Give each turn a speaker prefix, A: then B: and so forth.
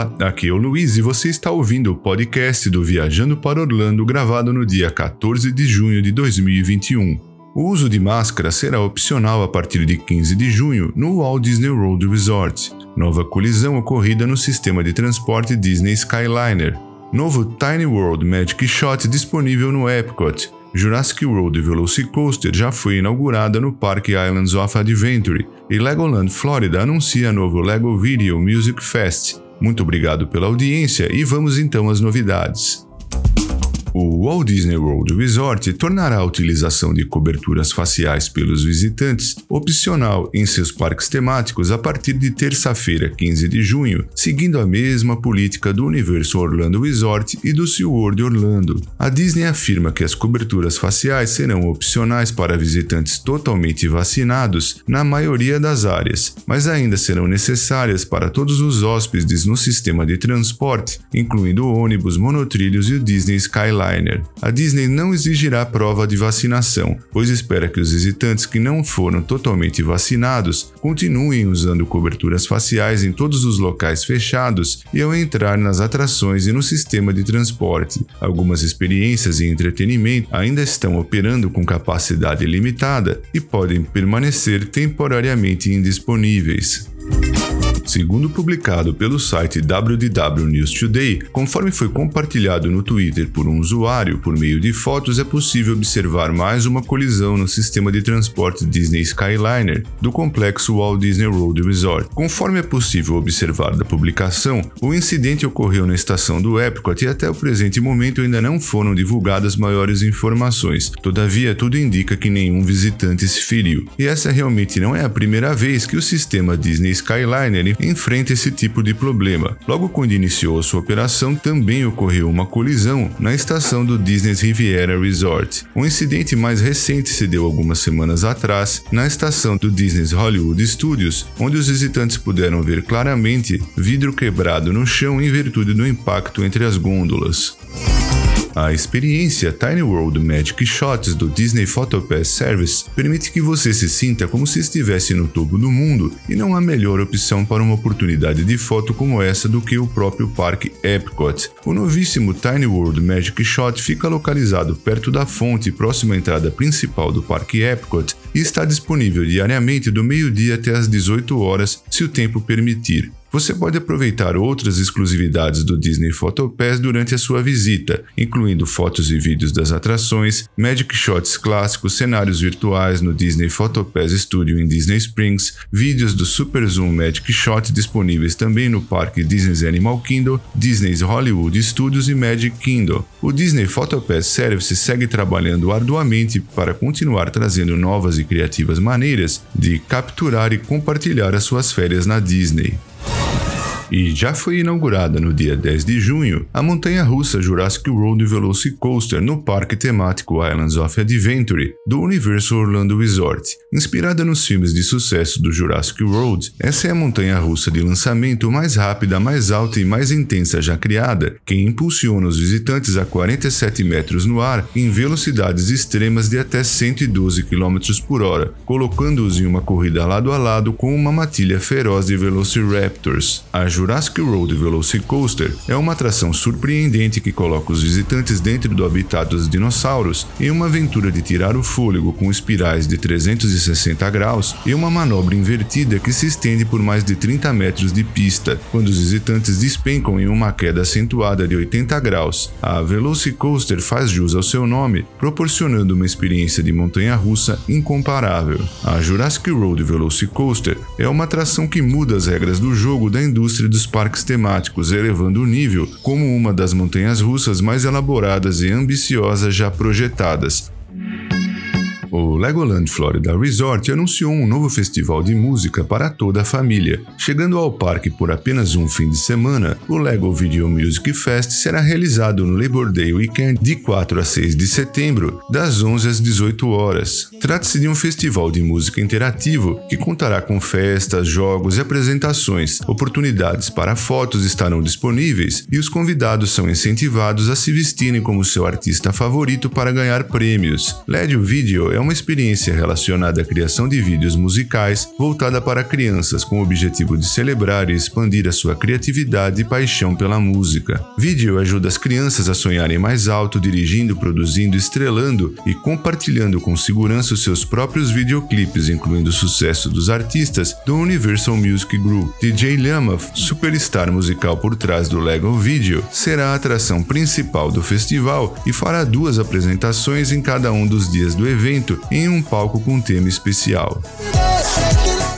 A: Olá, aqui é o Luiz e você está ouvindo o podcast do Viajando para Orlando gravado no dia 14 de junho de 2021. O uso de máscara será opcional a partir de 15 de junho no Walt Disney World Resort. Nova colisão ocorrida no sistema de transporte Disney Skyliner. Novo Tiny World Magic Shot disponível no Epcot. Jurassic World Velocicoaster já foi inaugurada no Parque Islands of Adventure e Legoland Florida anuncia novo Lego Video Music Fest. Muito obrigado pela audiência e vamos então às novidades. O Walt Disney World Resort tornará a utilização de coberturas faciais pelos visitantes opcional em seus parques temáticos a partir de terça-feira, 15 de junho, seguindo a mesma política do Universo Orlando Resort e do SeaWorld Orlando. A Disney afirma que as coberturas faciais serão opcionais para visitantes totalmente vacinados na maioria das áreas, mas ainda serão necessárias para todos os hóspedes no sistema de transporte, incluindo ônibus, monotrilhos e o Disney Skyliner a Disney não exigirá prova de vacinação, pois espera que os visitantes que não foram totalmente vacinados continuem usando coberturas faciais em todos os locais fechados e ao entrar nas atrações e no sistema de transporte. Algumas experiências e entretenimento ainda estão operando com capacidade limitada e podem permanecer temporariamente indisponíveis. Segundo publicado pelo site WDW News Today, conforme foi compartilhado no Twitter por um usuário por meio de fotos, é possível observar mais uma colisão no sistema de transporte Disney Skyliner do complexo Walt Disney World Resort. Conforme é possível observar da publicação, o incidente ocorreu na estação do Epcot e até o presente momento ainda não foram divulgadas maiores informações. Todavia, tudo indica que nenhum visitante se feriu. E essa realmente não é a primeira vez que o sistema Disney Skyliner enfrenta esse tipo de problema. Logo quando iniciou sua operação, também ocorreu uma colisão na estação do Disney Riviera Resort. O incidente mais recente se deu algumas semanas atrás na estação do Disney Hollywood Studios, onde os visitantes puderam ver claramente vidro quebrado no chão em virtude do impacto entre as gôndolas. A experiência Tiny World Magic Shots do Disney PhotoPass Service permite que você se sinta como se estivesse no topo do mundo e não há melhor opção para uma oportunidade de foto como essa do que o próprio parque Epcot. O novíssimo Tiny World Magic Shot fica localizado perto da fonte próxima à entrada principal do parque Epcot e está disponível diariamente do meio-dia até as 18 horas, se o tempo permitir. Você pode aproveitar outras exclusividades do Disney PhotoPass durante a sua visita, incluindo fotos e vídeos das atrações, Magic Shots clássicos, cenários virtuais no Disney PhotoPass Studio em Disney Springs, vídeos do Super Zoom Magic Shot disponíveis também no parque Disney's Animal Kingdom, Disney's Hollywood Studios e Magic Kingdom. O Disney PhotoPass Service segue trabalhando arduamente para continuar trazendo novas e criativas maneiras de capturar e compartilhar as suas férias na Disney e já foi inaugurada no dia 10 de junho a montanha-russa Jurassic World Velocicoaster no parque temático Islands of Adventure do Universo Orlando Resort. Inspirada nos filmes de sucesso do Jurassic World, essa é a montanha-russa de lançamento mais rápida, mais alta e mais intensa já criada, que impulsiona os visitantes a 47 metros no ar em velocidades extremas de até 112 km por hora, colocando-os em uma corrida lado a lado com uma matilha feroz de Velociraptors. A Jurassic Road Velocicoaster é uma atração surpreendente que coloca os visitantes dentro do habitat dos dinossauros em uma aventura de tirar o fôlego com espirais de 360 graus e uma manobra invertida que se estende por mais de 30 metros de pista, quando os visitantes despencam em uma queda acentuada de 80 graus. A Velocicoaster faz jus ao seu nome, proporcionando uma experiência de montanha-russa incomparável. A Jurassic Road Velocicoaster é uma atração que muda as regras do jogo da indústria dos parques temáticos, elevando o nível como uma das montanhas russas mais elaboradas e ambiciosas já projetadas. O Legoland Florida Resort anunciou um novo festival de música para toda a família. Chegando ao parque por apenas um fim de semana, o Lego Video Music Fest será realizado no Labor Day Weekend de 4 a 6 de setembro, das 11 às 18 horas. Trata-se de um festival de música interativo que contará com festas, jogos e apresentações. Oportunidades para fotos estarão disponíveis e os convidados são incentivados a se vestirem como seu artista favorito para ganhar prêmios. LED Video é é uma experiência relacionada à criação de vídeos musicais voltada para crianças com o objetivo de celebrar e expandir a sua criatividade e paixão pela música. Vídeo ajuda as crianças a sonharem mais alto, dirigindo, produzindo, estrelando e compartilhando com segurança os seus próprios videoclipes, incluindo o sucesso dos artistas do Universal Music Group. DJ Lamath, superstar musical por trás do Lego Video, será a atração principal do festival e fará duas apresentações em cada um dos dias do evento em um palco com tema especial.